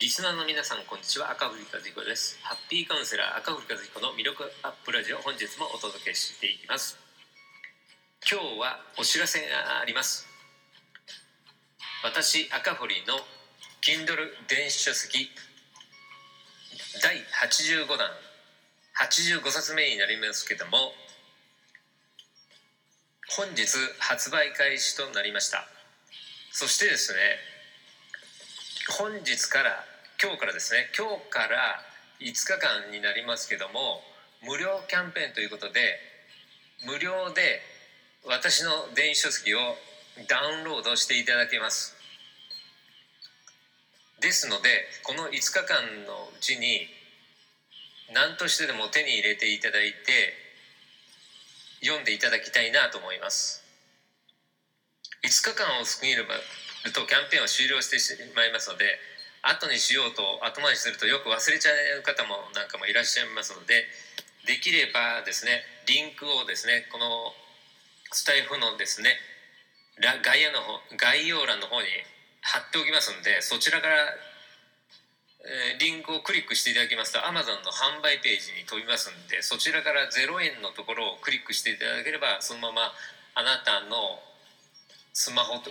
リスナーの皆さんこんにちは。赤堀和彦です。ハッピーカウンセラー赤堀和彦の魅力アップラジオ本日もお届けしていきます。今日はお知らせがあります。私赤堀の Kindle 電子書籍第85弾85冊目になりますけども本日発売開始となりました。そしてですね本日から今日からですね今日から5日間になりますけども無料キャンペーンということで無料で私の電子書籍をダウンロードしていただけます。ですのでこの5日間のうちに何としてでも手に入れていただいて読んでいただきたいなと思います。5日間を過ぎればとキャンペーンは終了してしまいますので後にしようと後回しするとよく忘れちゃう方もなんかもいらっしゃいますのでできればですねリンクをですねこのスタイフのですね概要の方概要欄の方に貼っておきますのでそちらから、リンクをクリックしていただきますと Amazon の販売ページに飛びますんでそちらから0円のところをクリックしていただければそのままあなたのスマホと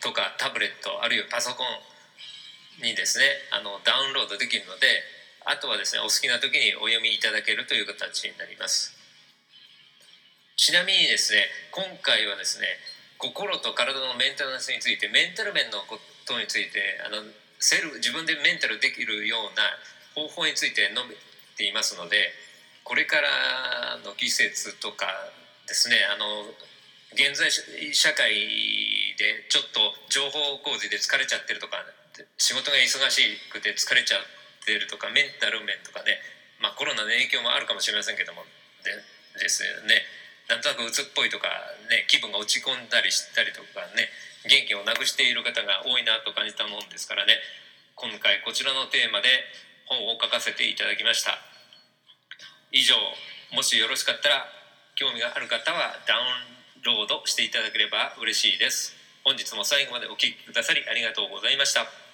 とかタブレットあるいはパソコンにですねあのダウンロードできるのであとはですねお好きな時にお読みいただけるという形になります。ちなみにですね今回はですね心と体のメンテナンスについてメンタル面のことについてあのセル自分でメンタルできるような方法について述べていますのでこれからの季節とかですねあの現在社会でちょっと情報工事で疲れちゃってるとか仕事が忙しくて疲れちゃってるとかメンタル面とかね、まあ、コロナの影響もあるかもしれませんけどもでですね。なんとなく鬱っぽいとか、ね、気分が落ち込んだりしたりとかね元気をなくしている方が多いなと感じたもんですからね。今回こちらのテーマで本を書かせていただきました。以上もしよろしかったら興味がある方はダウンロードしていただければ嬉しいです。本日も最後までお聴きくださりありがとうございました。